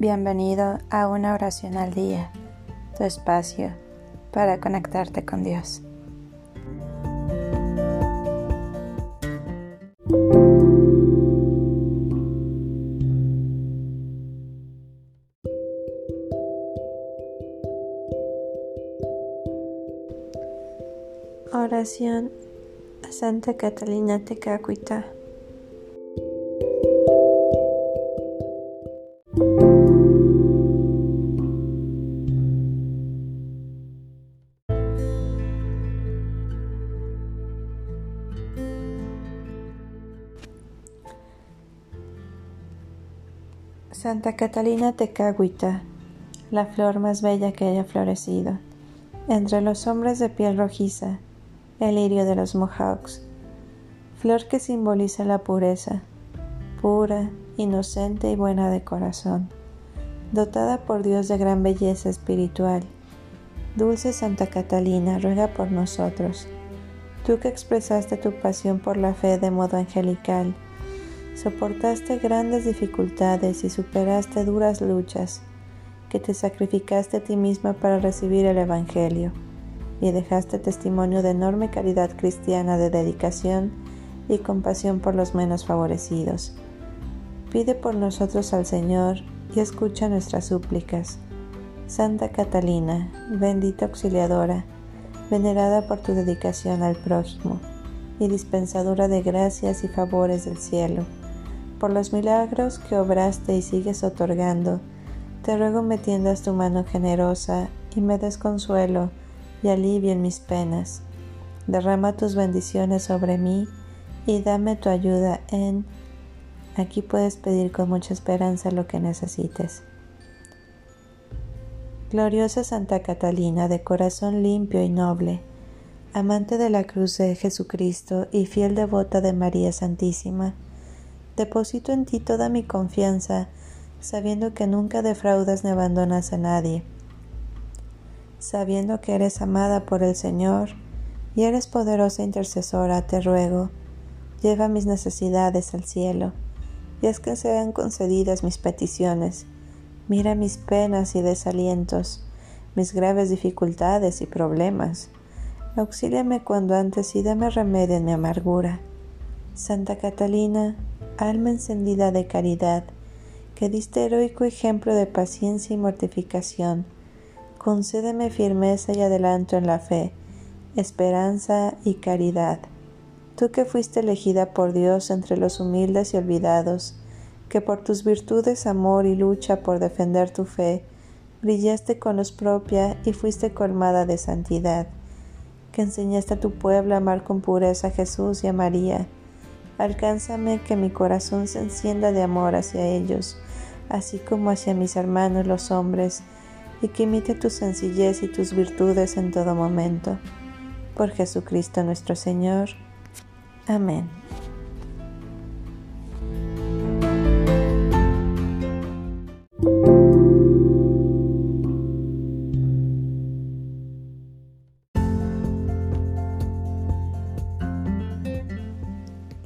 Bienvenido a una oración al día, tu espacio para conectarte con Dios. Oración a Santa Catalina Tecacuita. Santa Catalina Tecahuita, la flor más bella que haya florecido, entre los hombres de piel rojiza, el lirio de los Mohawks, flor que simboliza la pureza, pura, inocente y buena de corazón, dotada por Dios de gran belleza espiritual. Dulce Santa Catalina, ruega por nosotros, tú que expresaste tu pasión por la fe de modo angelical, soportaste grandes dificultades y superaste duras luchas, que te sacrificaste a ti misma para recibir el Evangelio y dejaste testimonio de enorme caridad cristiana de dedicación y compasión por los menos favorecidos. Pide por nosotros al Señor y escucha nuestras súplicas. Santa Catalina, bendita auxiliadora, venerada por tu dedicación al prójimo y dispensadora de gracias y favores del cielo por los milagros que obraste y sigues otorgando, te ruego me tiendas tu mano generosa y me des consuelo y alivio en mis penas. Derrama tus bendiciones sobre mí y dame tu ayuda en... Aquí puedes pedir con mucha esperanza lo que necesites. Gloriosa Santa Catalina, de corazón limpio y noble, amante de la cruz de Jesucristo y fiel devota de María Santísima, Deposito en ti toda mi confianza, sabiendo que nunca defraudas ni abandonas a nadie, sabiendo que eres amada por el Señor y eres poderosa intercesora, te ruego, lleva mis necesidades al cielo, y es que sean concedidas mis peticiones. Mira mis penas y desalientos, mis graves dificultades y problemas. Auxíliame cuando antes y dame remedio en mi amargura. Santa Catalina, alma encendida de caridad, que diste heroico ejemplo de paciencia y mortificación, concédeme firmeza y adelanto en la fe, esperanza y caridad. Tú que fuiste elegida por Dios entre los humildes y olvidados, que por tus virtudes, amor y lucha por defender tu fe, brillaste con luz propia y fuiste colmada de santidad, que enseñaste a tu pueblo a amar con pureza a Jesús y a María, Alcánzame que mi corazón se encienda de amor hacia ellos, así como hacia mis hermanos los hombres, y que imite tu sencillez y tus virtudes en todo momento. Por Jesucristo nuestro Señor. Amén.